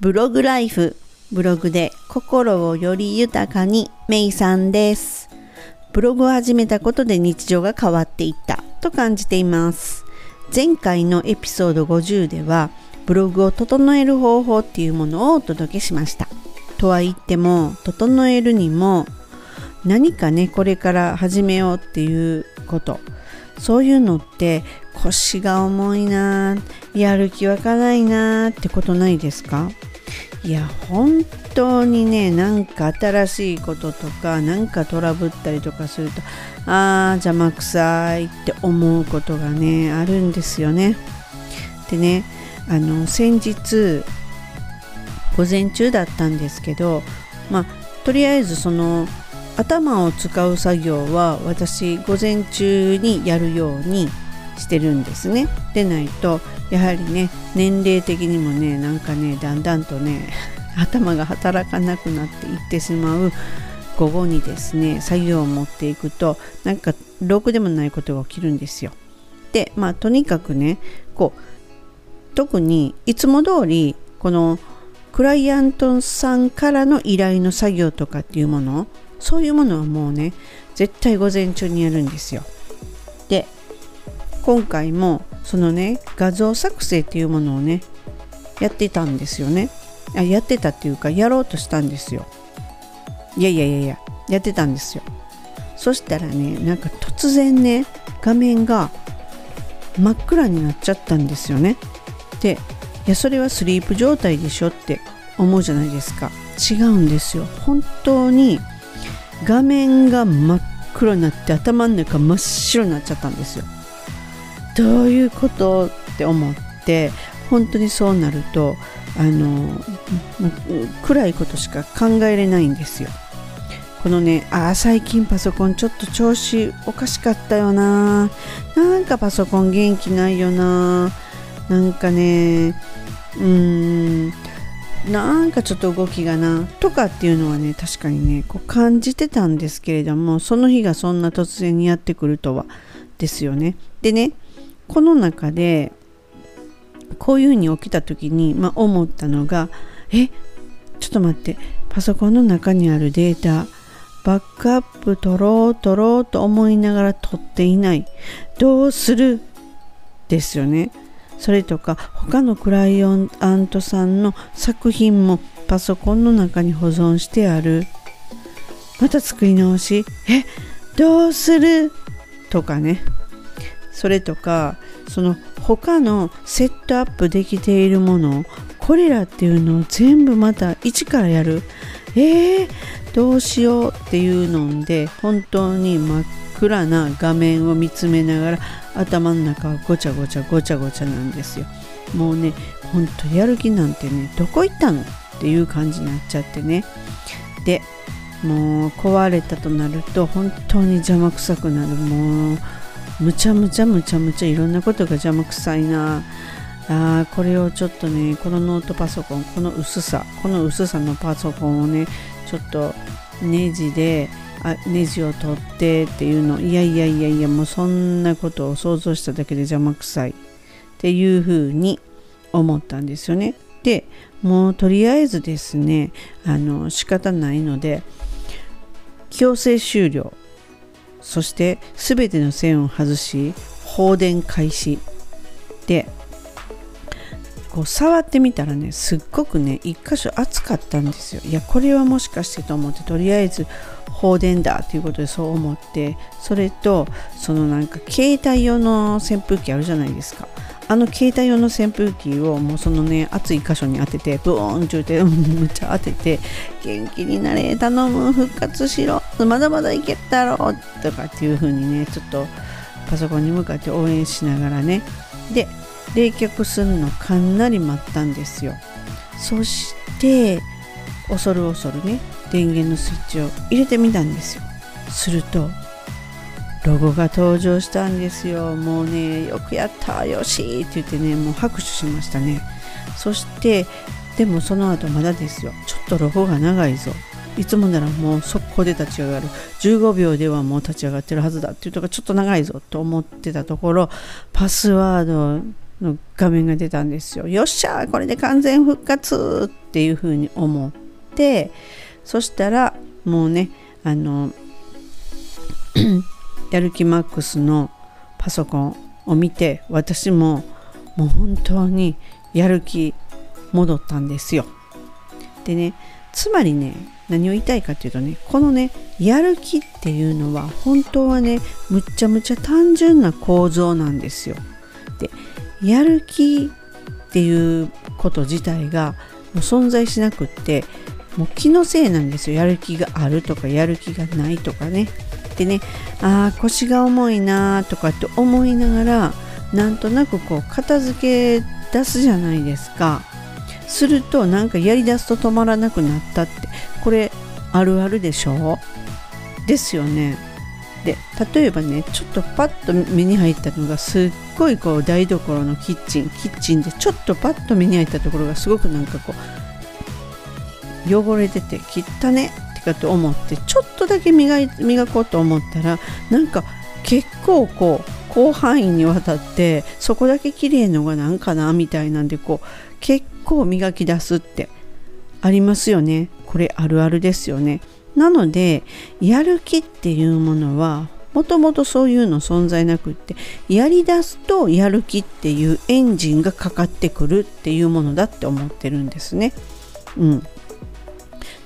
ブログライフブログで心をより豊かにメイさんです。ブログを始めたことで日常が変わっていったと感じています。前回のエピソード50ではブログを整える方法っていうものをお届けしました。とは言っても整えるにも何かねこれから始めようっていうこと。そういうのって腰が重いなやる気湧かないなってことないですか？いや本当にねなんか新しいこととかなんかトラブったりとかするとあー邪魔くさいって思うことがねあるんですよね。でねあの先日午前中だったんですけどまあとりあえずその頭を使う作業は私午前中にやるようにしてるんですね。でないとやはりね年齢的にもねなんかねだんだんとね 頭が働かなくなっていってしまう午後にですね作業を持っていくとなんかろくでもないことが起きるんですよ。でまあとにかくねこう特にいつも通りこのクライアントさんからの依頼の作業とかっていうものそういうものはもうね絶対午前中にやるんですよ。で今回もそのね画像作成っていうものをねやってたんですよね。あやってたっていうかやろうとしたんですよ。いやいやいやいややってたんですよ。そしたらねなんか突然ね画面が真っ暗になっちゃったんですよね。でいやそれはスリープ状態でしょって思うじゃないですか。違うんですよ。本当に画面が真っ黒になって頭の中真っ白になっちゃったんですよ。どういうことって思って本当にそうなるとあの暗いことしか考えれないんですよ。このねあ最近パソコンちょっと調子おかしかったよな。なんかパソコン元気ないよな。なんかねうーん。なんかちょっと動きがなとかっていうのはね確かにねこう感じてたんですけれどもその日がそんな突然にやってくるとはですよね。でねこの中でこういうふうに起きた時に、まあ、思ったのがえちょっと待ってパソコンの中にあるデータバックアップ取ろう取ろうと思いながら取っていない。どうする？ですよね。それとか他のクライアントさんの作品もパソコンの中に保存してある。また作り直し。えどうする？とかね。それとかその他のセットアップできているものこれらっていうのを全部また一からやる。えー、どうしようっていうので本当に真っ暗な画面を見つめながら頭の中はごちゃごちゃごちゃごちゃなんですよ。もうねほんとやる気なんてねどこ行ったのっていう感じになっちゃってね。でもう壊れたとなると本当に邪魔くさくなる。もうむちゃむちゃむちゃむちゃいろんなことが邪魔くさいな。あこれをちょっとねこのノートパソコンこの薄さこの薄さのパソコンをねちょっとネジであネジを取ってっていうの。いやいやいやいやもうそんなことを想像しただけで邪魔くさいっていうふうに思ったんですよね。でもうとりあえずですねあの仕方ないので強制終了。そして全ての線を外し放電開始でこう触ってみたらねすっごくね一箇所熱かったんですよ。いやこれはもしかしてと思ってとりあえず放電だということでそう思ってそれとそのなんか携帯用の扇風機あるじゃないですか。あの携帯用の扇風機をもうそのね熱い箇所に当ててブーンって言って むっちゃ当てて元気になれ頼む復活しろまだまだいけたろとかっていう風にねちょっとパソコンに向かって応援しながらね。で冷却するのかなり待ったんですよ。そして恐る恐るね電源のスイッチを入れてみたんですよ。するとロゴが登場したんですよ。もうねよくやったよしって言ってねもう拍手しましたね。そしてでもその後まだですよ。ちょっとロゴが長いぞ。いつもならもう速攻で立ち上がる。15秒ではもう立ち上がってるはずだっていうとがちょっと長いぞ。と思ってたところパスワードの画面が出たんですよ。よっしゃこれで完全復活っていうふうに思ってそしたらもうねあのやる気マックスのパソコンを見て私ももう本当にやる気戻ったんですよ。でねつまりね何を言いたいかというとねこのねやる気っていうのは本当はねむっちゃむちゃ単純な構造なんですよ。でやる気っていうこと自体がもう存在しなくってもう気のせいなんですよ。やる気があるとかやる気がないとかね。でねああ腰が重いなとかって思いながらなんとなくこう片付け出すじゃないですか。するとなんかやりだすと止まらなくなったって。これあるあるでしょ？うですよね。で例えばねちょっとパッと目に入ったのがすっごいこう台所のキッチンキッチンでちょっとパッと目に入ったところがすごくなんかこう汚れてて汚ねってかと思ってちょっとだけ磨い磨こうと思ったらなんか結構こう広範囲にわたってそこだけ綺麗のがなんかなみたいなんでこう結構磨き出すってありますよね。これあるあるですよね。なのでやる気っていうものはもともとそういうの存在なくってやりだすとやる気っていうエンジンがかかってくるっていうものだって思ってるんですね。うん、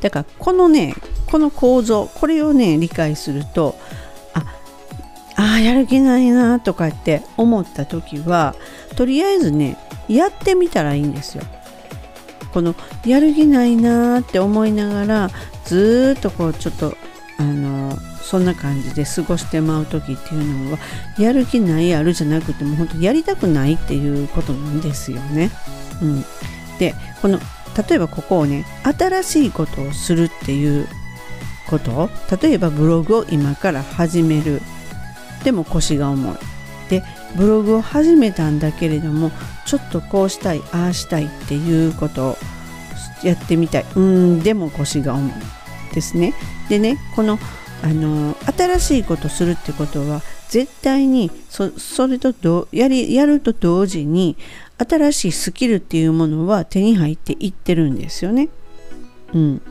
だからこのねこの構造これをね理解するとああやる気ないなとかって思った時はとりあえずねやってみたらいいんですよ。このやる気ないなって思いながらずっとこうちょっとあのそんな感じで過ごしてまう時っていうのはやる気ないあるじゃなくても本当やりたくないっていうことなんですよね。うん、でこの例えばここをね新しいことをするっていうこと例えばブログを今から始める。でも腰が重い。でブログを始めたんだけれどもちょっとこうしたいああしたいっていうことをやってみたい。うんでも腰が重い。ですね。でねこのあの新しいことするってことは絶対にそれとやりやると同時に新しいスキルっていうものは手に入っていってるんですよね。うん、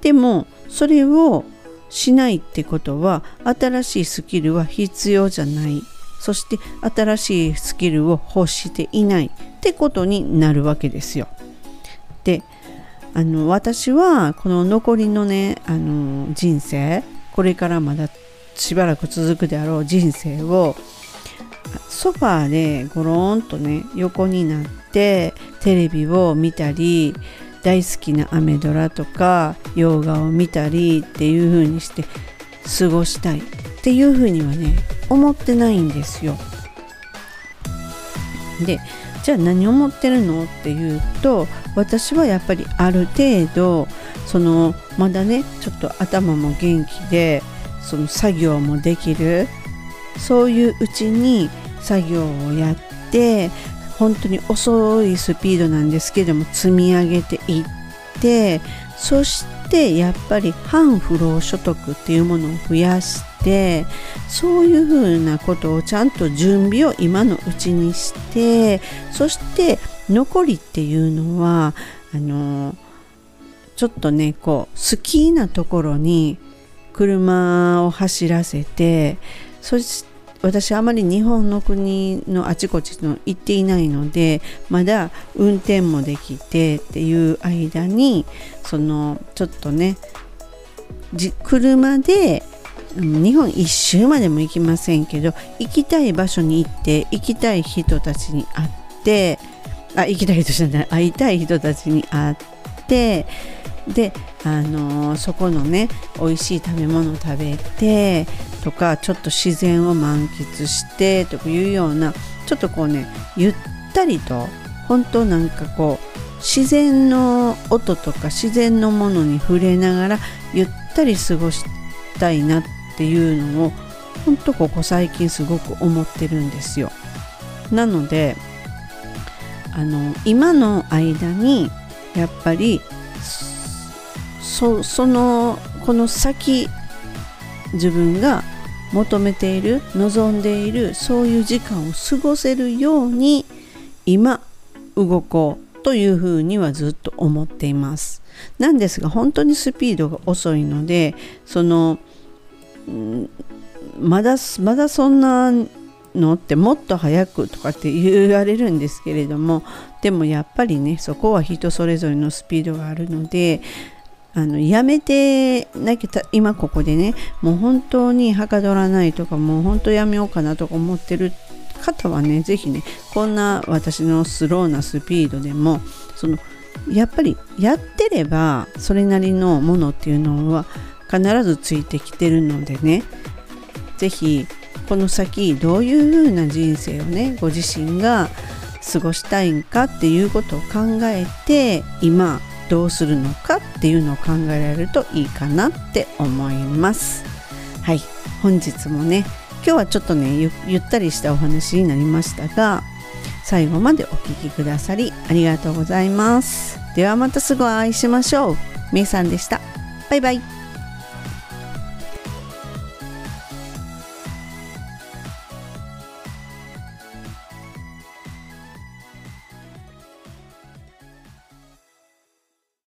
でもそれをしないってことは新しいスキルは必要じゃないそして新しいスキルを欲していないってことになるわけですよ。であの私はこの残りのねあの人生これからまだしばらく続くであろう人生をソファーでゴローンとね横になってテレビを見たり大好きなアメドラとか洋画を見たりっていう風にして過ごしたいっていう風にはね思ってないんですよ。でじゃあ何を思ってるの？っていうと私はやっぱりある程度そのまだねちょっと頭も元気でその作業もできるそういううちに作業をやって本当に遅いスピードなんですけども積み上げていってそしてやっぱり反不労所得っていうものを増やしてそういうふうなことをちゃんと準備を今のうちにしてそして残りっていうのはあのちょっとねこう好きなところに車を走らせてそして私あまり日本の国のあちこちの行っていないのでまだ運転もできてっていう間にそのちょっとね車で日本一周までも行きませんけど行きたい場所に行って行きたい人たちに会ってあ行きたい人じゃない会いたい人たちに会ってであのー、そこのね美味しい食べ物食べてとかちょっと自然を満喫してというようなちょっとこうねゆったりと本当なんかこう自然の音とか自然のものに触れながらゆったり過ごしたいなっていうのを本当ここ最近すごく思ってるんですよ。なのであの今の間にやっぱりそのこの先自分が求めている望んでいるそういう時間を過ごせるように今動こうというふうにはずっと思っていますなんですが本当にスピードが遅いのでその、まだまだそんなのってもっと早くとかって言われるんですけれどもでもやっぱりねそこは人それぞれのスピードがあるのであのやめてなきゃ今ここでねもう本当にはかどらないとかもう本当やめようかなとか思ってる方はね是非ねこんな私のスローなスピードでもそのやっぱりやってればそれなりのものっていうのは必ずついてきてるのでね是非この先どういう風な人生をねご自身が過ごしたいんかっていうことを考えて今どうするのかっていうのを考えられるといいかなって思います。はい。本日もね今日はちょっとねゆったりしたお話になりましたが最後までお聴きくださりありがとうございます。ではまたすぐお会いしましょう。めいさんでした。バイバイ。